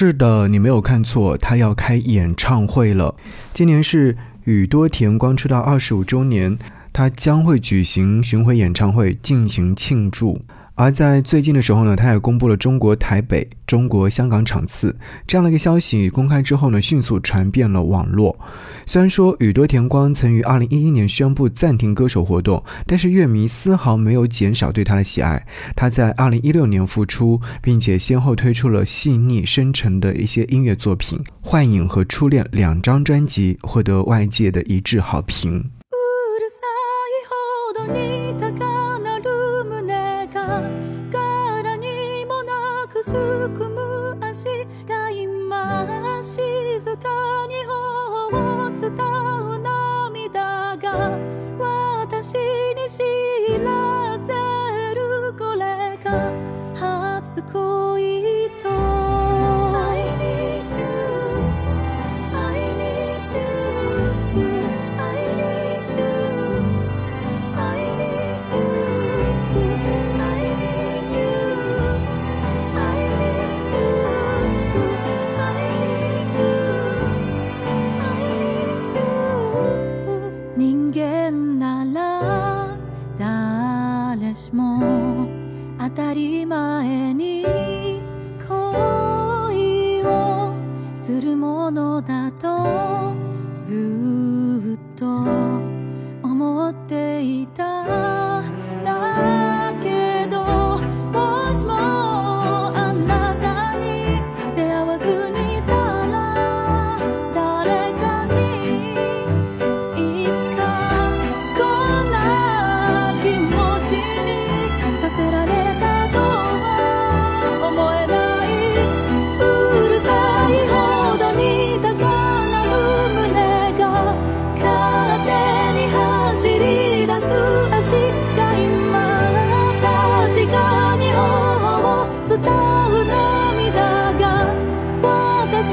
是的，你没有看错，他要开演唱会了。今年是宇多田光出道二十五周年，他将会举行巡回演唱会进行庆祝。而在最近的时候呢，他也公布了中国台北、中国香港场次这样的一个消息公开之后呢，迅速传遍了网络。虽然说宇多田光曾于二零一一年宣布暂停歌手活动，但是乐迷丝毫没有减少对他的喜爱。他在二零一六年复出，并且先后推出了细腻深沉的一些音乐作品，《幻影》和《初恋》两张专辑获得外界的一致好评。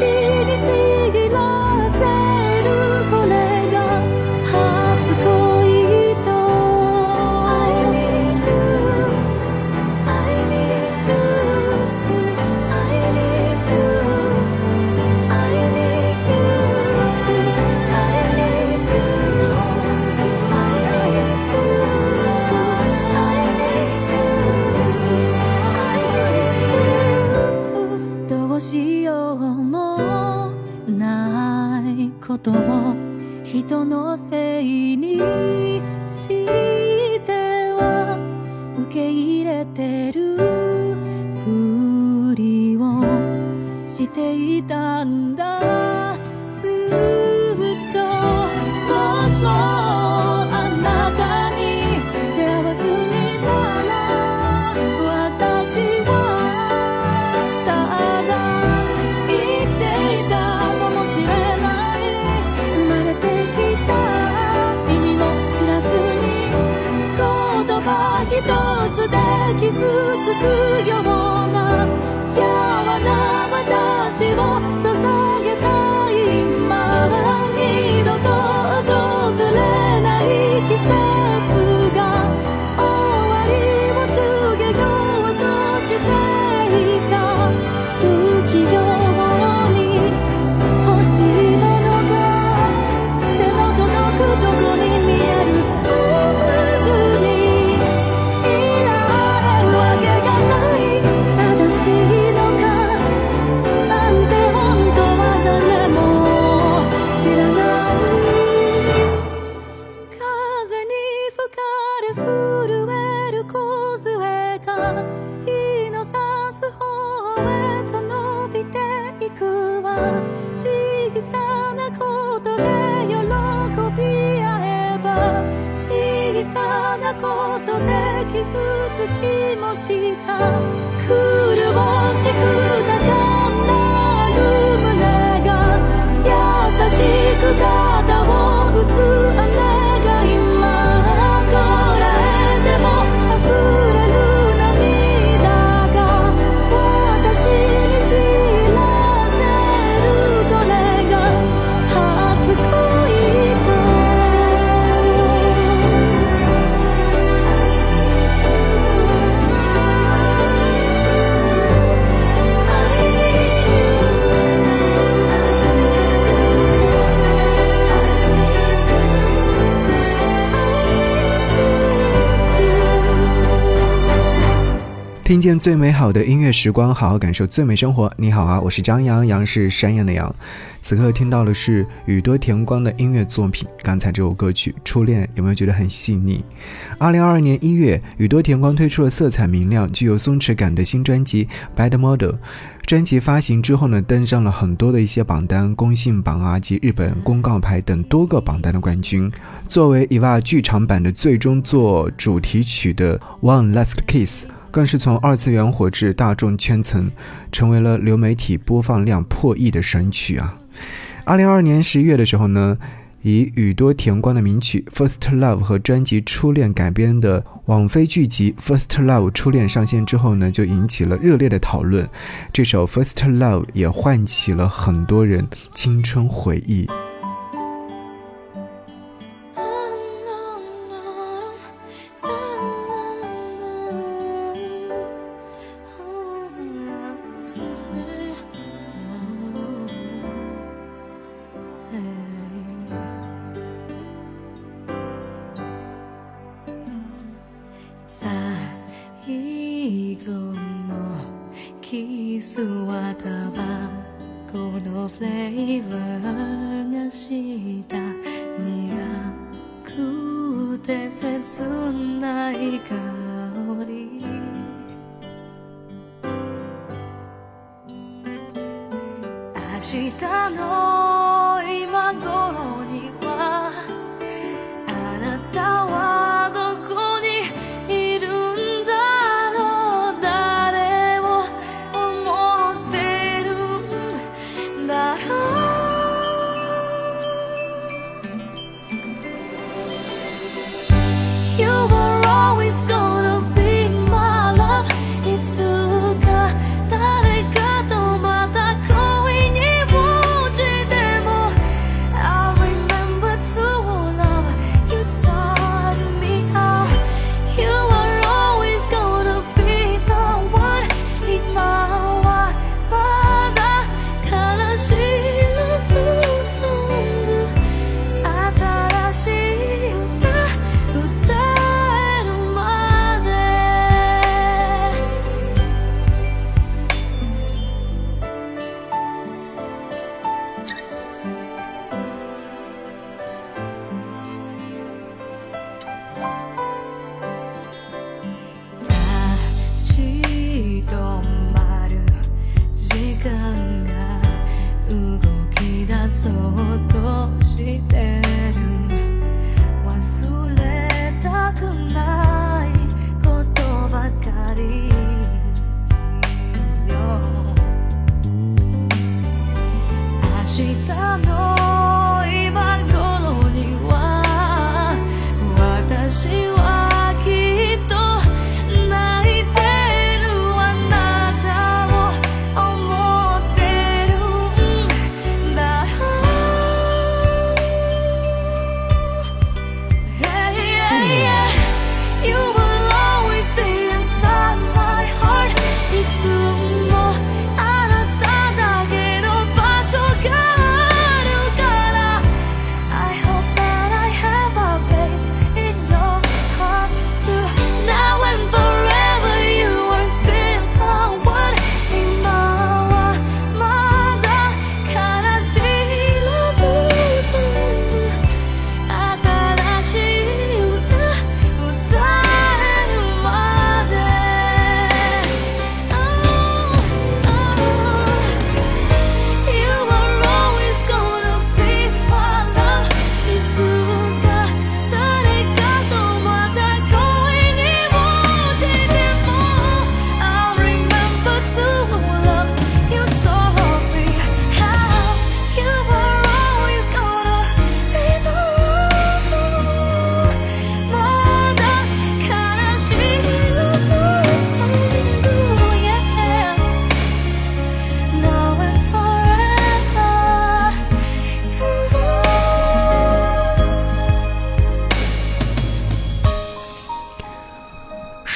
You see. せいにしては受け入れてるふりをしていたんだ。一つで傷つくような柔な私を支え听见最美好的音乐时光，好好感受最美生活。你好啊，我是张扬，杨是山羊的羊。此刻听到的是宇多田光的音乐作品。刚才这首歌曲《初恋》，有没有觉得很细腻？二零二二年一月，宇多田光推出了色彩明亮、具有松弛感的新专辑《Bad Model》。专辑发行之后呢，登上了很多的一些榜单，公信榜啊及日本公告牌等多个榜单的冠军。作为 EVA 剧场版的最终作主题曲的《One Last Kiss》。更是从二次元火至大众圈层，成为了流媒体播放量破亿的神曲啊！二零二二年十一月的时候呢，以宇多田光的名曲《First Love》和专辑《初恋》改编的网飞剧集《First Love》初恋上线之后呢，就引起了热烈的讨论。这首《First Love》也唤起了很多人青春回忆。明日の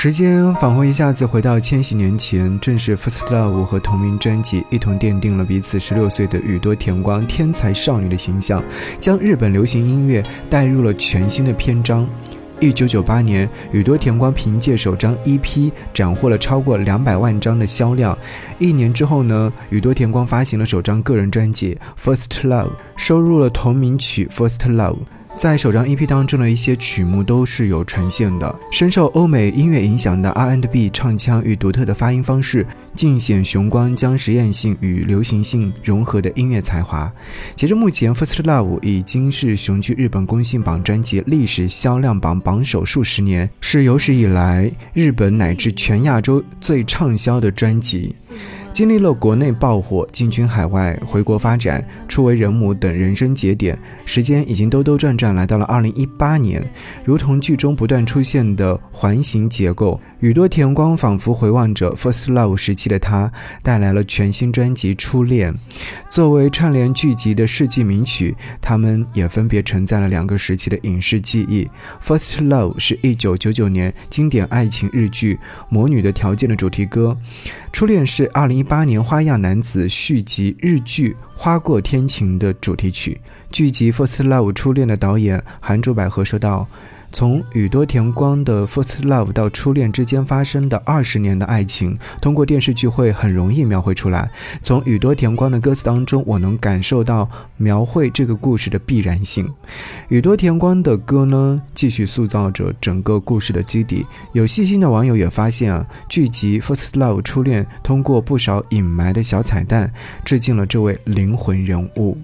时间仿佛一下子回到千禧年前，正是《First Love》和同名专辑一同奠定了彼此十六岁的宇多田光天才少女的形象，将日本流行音乐带入了全新的篇章。一九九八年，宇多田光凭借首张 EP 斩获了超过两百万张的销量。一年之后呢，宇多田光发行了首张个人专辑《First Love》，收录了同名曲《First Love》。在首张 EP 当中的一些曲目都是有呈现的。深受欧美音乐影响的 R&B 唱腔与独特的发音方式，尽显雄光将实验性与流行性融合的音乐才华。截至目前，《First Love》已经是雄踞日本公信榜专辑历史销量榜榜首数十年，是有史以来日本乃至全亚洲最畅销的专辑。经历了国内爆火、进军海外、回国发展、初为人母等人生节点，时间已经兜兜转转来到了二零一八年。如同剧中不断出现的环形结构，宇多田光仿佛回望着 First Love 时期的他，带来了全新专辑《初恋》。作为串联剧集的世纪名曲，他们也分别承载了两个时期的影视记忆。First Love 是一九九九年经典爱情日剧《魔女的条件》的主题歌。初恋是二零一八年《花样男子》续集日剧《花过天晴》的主题曲。剧集《First Love》初恋的导演韩竹百合说道。从宇多田光的 First Love 到初恋之间发生的二十年的爱情，通过电视剧会很容易描绘出来。从宇多田光的歌词当中，我能感受到描绘这个故事的必然性。宇多田光的歌呢，继续塑造着整个故事的基底。有细心的网友也发现啊，剧集 First Love 初恋通过不少隐埋的小彩蛋，致敬了这位灵魂人物。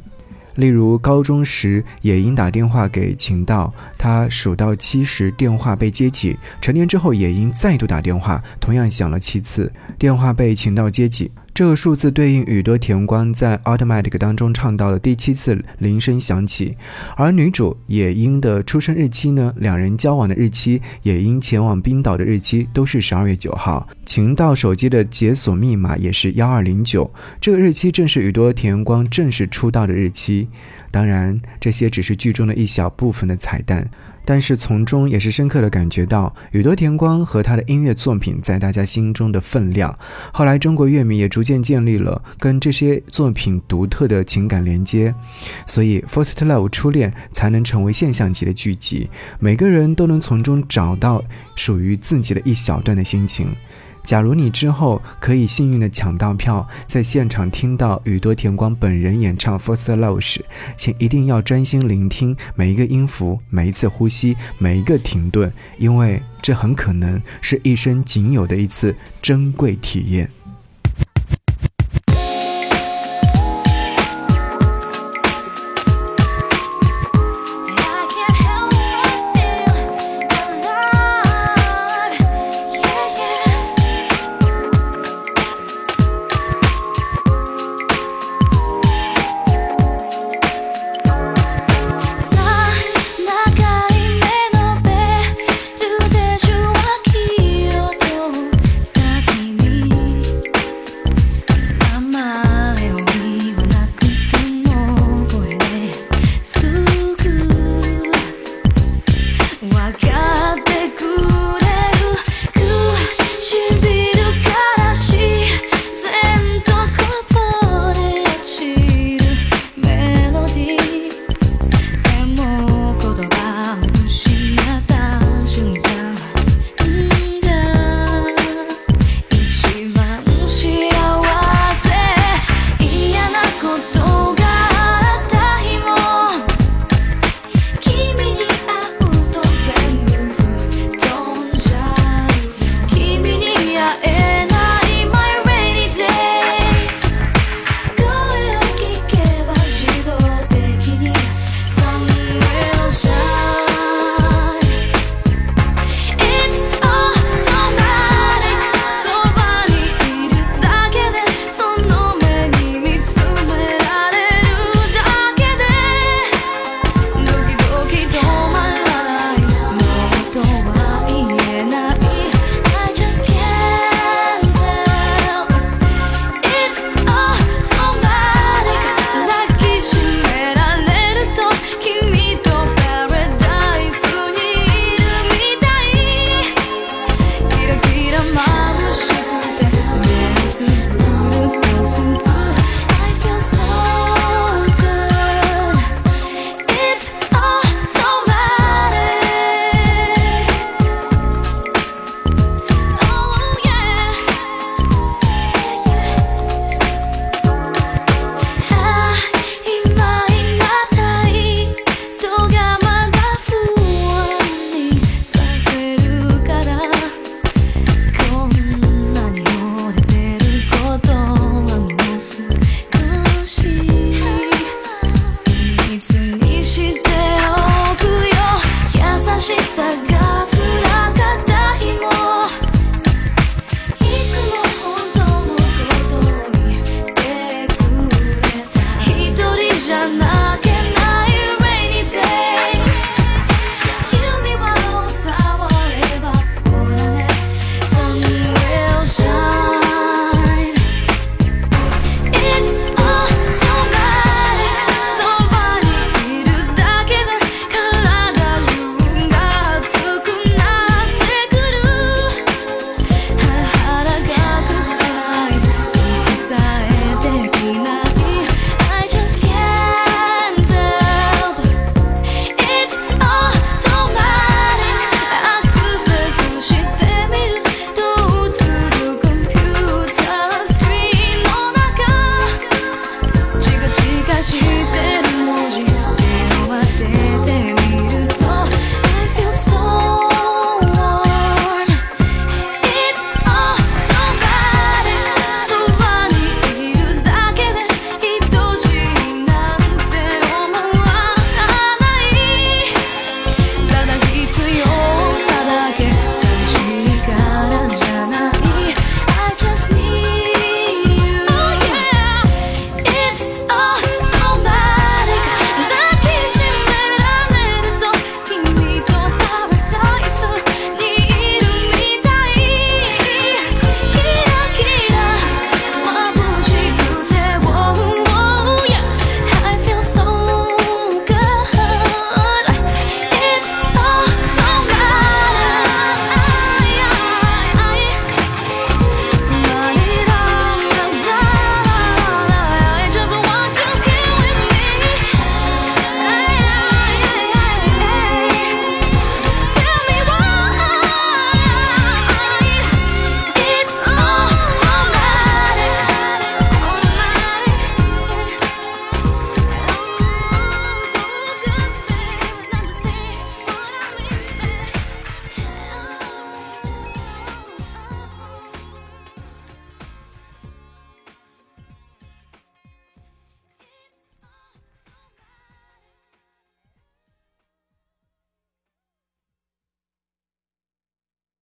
例如，高中时也因打电话给秦道，他数到七时，电话被接起。成年之后，也因再度打电话，同样响了七次，电话被秦道接起。这个数字对应宇多田光在《Automatic》当中唱到的第七次铃声响起，而女主野樱的出生日期呢？两人交往的日期，野樱前往冰岛的日期都是十二月九号。晴道手机的解锁密码也是幺二零九，这个日期正是宇多田光正式出道的日期。当然，这些只是剧中的一小部分的彩蛋。但是从中也是深刻的感觉到宇多田光和他的音乐作品在大家心中的分量。后来中国乐迷也逐渐建立了跟这些作品独特的情感连接，所以《First Love》初恋才能成为现象级的剧集，每个人都能从中找到属于自己的一小段的心情。假如你之后可以幸运的抢到票，在现场听到宇多田光本人演唱《First Love》时，请一定要专心聆听每一个音符、每一次呼吸、每一个停顿，因为这很可能是一生仅有的一次珍贵体验。